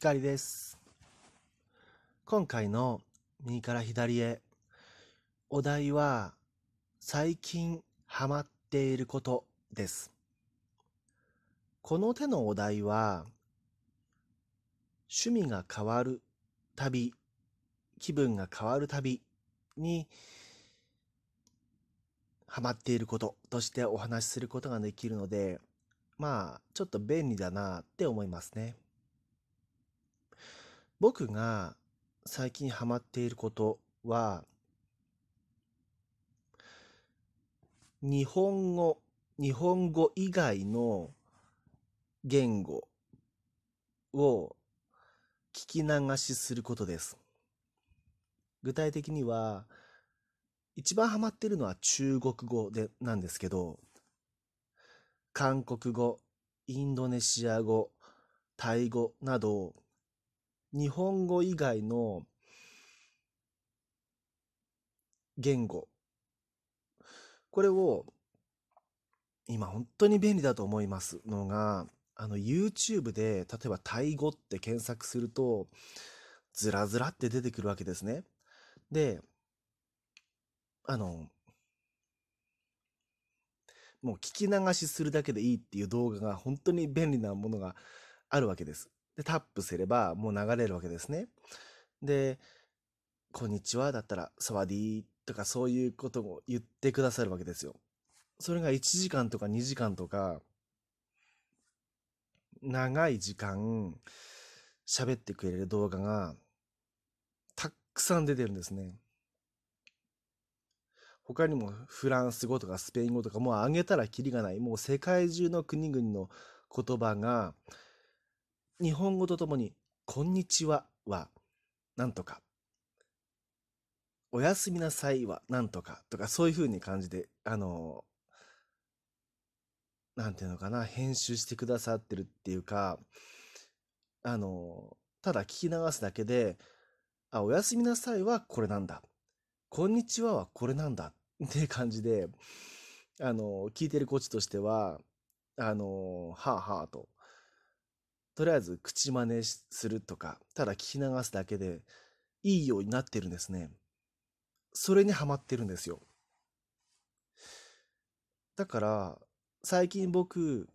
光です。今回の右から左へお題は最近ハマっていることです。この手のお題は趣味が変わるたび、気分が変わるたびにハマっていることとしてお話しすることができるので、まあ、ちょっと便利だなって思いますね。僕が最近ハマっていることは、日本語、日本語以外の言語を聞き流しすることです。具体的には、一番ハマってるのは中国語でなんですけど、韓国語、インドネシア語、タイ語など、日本語以外の言語。これを今本当に便利だと思いますのが、あの YouTube で例えばタイ語って検索するとずらずらって出てくるわけですね。で、あの、もう聞き流しするだけでいいっていう動画が本当に便利なものがあるわけです。で、タップすればもう流れるわけですね。で、こんにちはだったら、サワディーとかそういうことを言ってくださるわけですよ。それが1時間とか2時間とか、長い時間喋ってくれる動画がたくさん出てるんですね。他にもフランス語とかスペイン語とかもうあげたらキリがない。もう世界中の国々の言葉が日本語とともに、こんにちはは、なんとか、おやすみなさいは、なんとか、とか、そういう風に感じで、あの、なんていうのかな、編集してくださってるっていうか、あの、ただ聞き流すだけで、あ、おやすみなさいはこれなんだ。こんにちははこれなんだ。って感じで、あの、聞いてるこっちとしては、あの、はあはあと、とりあえず口真似するとか、ただ聞き流すだけでいいようになってるんですね。それにハマってるんですよ。だから、最近僕、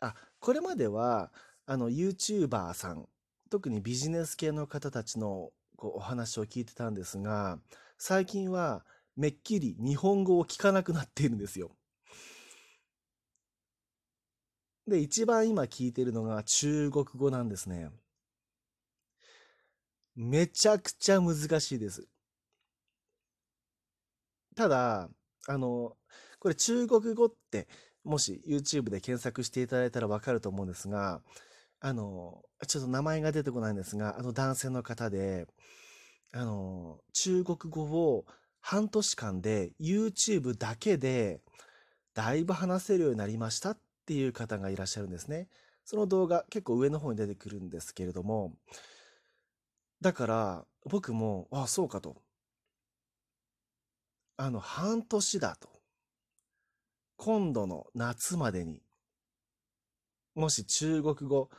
あ、これまでは、あの、YouTuber さん、特にビジネス系の方たちのこうお話を聞いてたんですが、最近はめっきり日本語を聞かなくなっているんですよ。で、一番今聞いてるのが中国語なんですね。めちゃくちゃ難しいです。ただ、あの、これ中国語って、もし YouTube で検索していただいたらわかると思うんですが、あの、ちょっと名前が出てこないんですが、あの男性の方で、あの、中国語を半年間で YouTube だけでだいぶ話せるようになりましたっっていう方がいらっしゃるんですね。その動画結構上の方に出てくるんですけれども、だから僕も、ああ、そうかと。あの、半年だと。今度の夏までに、もし中国語、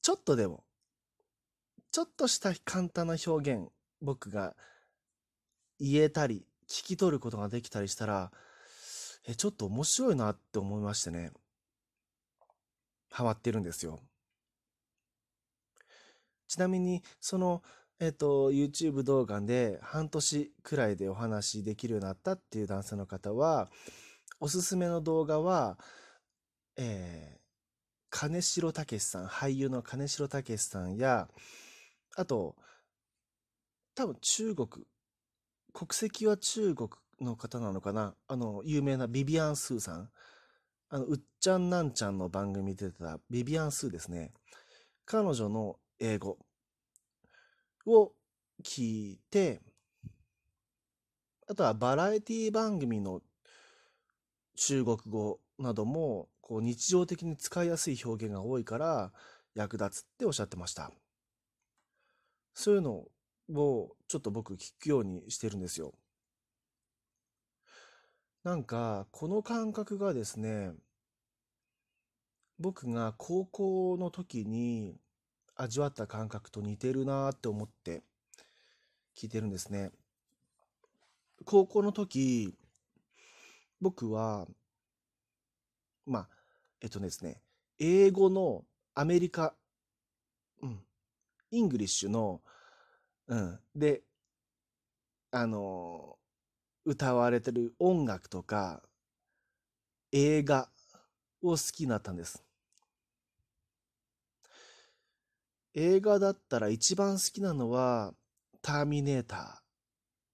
ちょっとでも、ちょっとした簡単な表現、僕が言えたり、聞き取ることができたりしたら、え、ちょっと面白いなって思いましてね。ハマってるんですよ。ちなみに、その、えっと、YouTube 動画で半年くらいでお話できるようになったっていう男性の方は、おすすめの動画は、えー、金城武さん、俳優の金城武さんや、あと、多分中国、国籍は中国の方なのかな？あの、有名なビビアン・スーさん。あの、うっちゃんなんちゃんの番組に出てたビビアン・スーですね。彼女の英語を聞いて、あとはバラエティ番組の中国語などもこう日常的に使いやすい表現が多いから役立つっておっしゃってました。そういうのをちょっと僕聞くようにしてるんですよ。なんか、この感覚がですね、僕が高校の時に、味わった感覚と似てるなって思って聞いてるんですね。高校の時、僕は、まあ、えっとですね、英語のアメリカ、うん、 English の、うん、で、あの、歌われてる音楽とか映画を好きになったんです。映画だったら一番好きなのは、ターミネーター、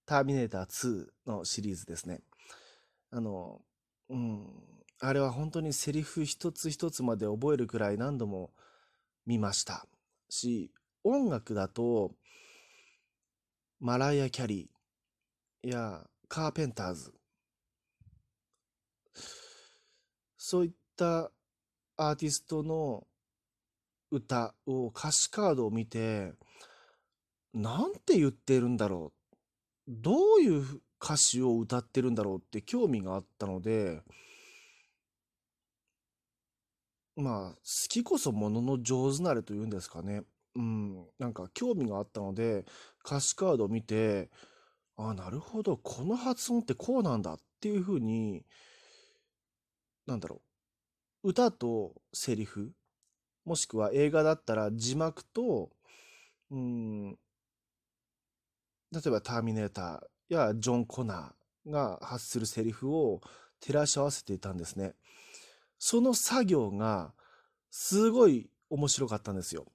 ターミネーター2のシリーズですね。あの、うん、あれは本当にセリフ一つ一つまで覚えるくらい何度も見ましたし、音楽だと、マライア・キャリーやカーペンターズ、そういったアーティストの歌を歌詞カードを見て、なんて言ってるんだろう。どういう歌詞を歌ってるんだろうって興味があったので、まあ、好きこそものの上手なれというんですかね。うん、なんか興味があったので、歌詞カードを見て、あ、なるほど、この発音ってこうなんだっていうふうに、なんだろう、歌とセリフ、もしくは映画だったら字幕と、うん、例えばターミネーターやジョン・コナーが発するセリフを照らし合わせていたんですね。その作業がすごい面白かったんですよ。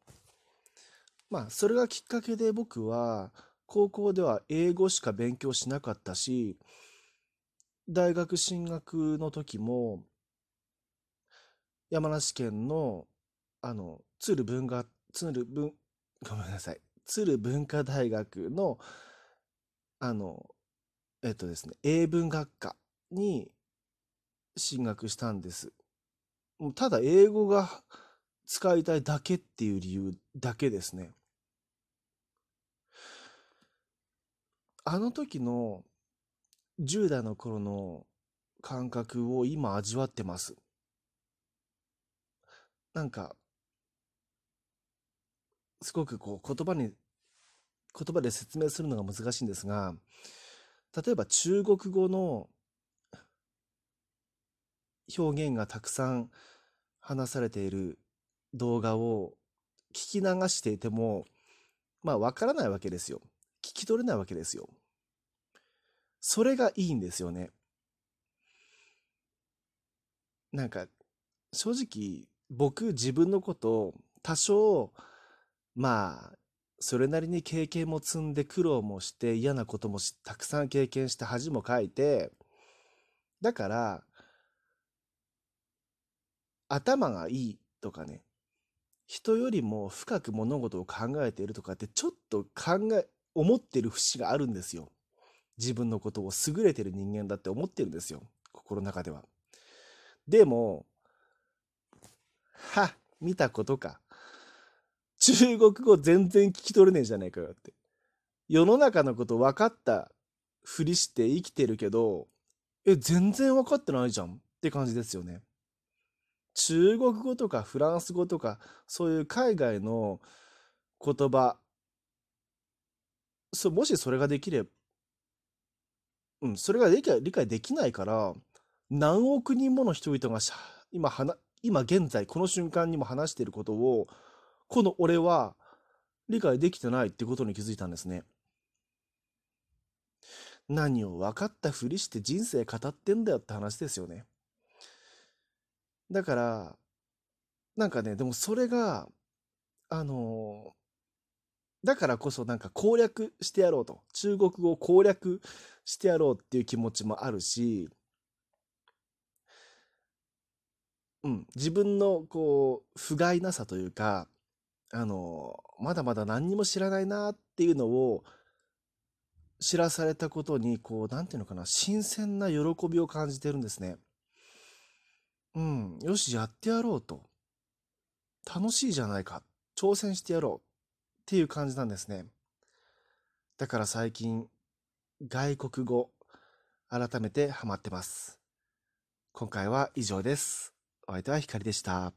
まあ、それがきっかけで僕は高校では英語しか勉強しなかったし、大学進学の時も山梨県のあの、鶴文化、鶴文、ごめんなさい。鶴文化大学の、あの、えっとですね、英文学科に進学したんです。もうただ英語が使いたいだけっていう理由だけですね。あの時の10代の頃の感覚を今味わってます。なんかすごくこう言葉に、言葉で説明するのが難しいんですが、例えば中国語の表現がたくさん話されている動画を聞き流していても、まあわからないわけですよ。聞き取れないわけですよ。それがいいんですよね。なんか、正直、僕自分のことを多少まあ、それなりに経験も積んで苦労もして嫌なこともたくさん経験して恥もかいて、だから、頭がいいとかね、人よりも深く物事を考えているとかってちょっと考え、思ってる節があるんですよ。自分のことを優れてる人間だって思ってるんですよ。心の中では。でも、は、見たことか。中国語全然聞き取れねえじゃねえかよって。世の中のこと分かったふりして生きてるけど、え、全然分かってないじゃんって感じですよね。中国語とかフランス語とか、そういう海外の言葉、そもしそれができれば、うん、それが理解理解できないから、何億人もの人々が今、今現在、この瞬間にも話していることを、この俺は理解できてないってことに気づいたんですね。何を分かったふりして人生語ってんだよって話ですよね。だから、なんかね、でもそれが、あのだからこそなんか攻略してやろうと。中国語を攻略してやろうっていう気持ちもあるし、うん、自分のこう、不甲斐なさというか、あの、まだまだ何にも知らないなっていうのを知らされたことに、こう、なんていうのかな、新鮮な喜びを感じてるんですね。うん、よし、やってやろうと。楽しいじゃないか。挑戦してやろう。っていう感じなんですね。だから最近、外国語、改めてハマってます。今回は以上です。お相手はひかりでした。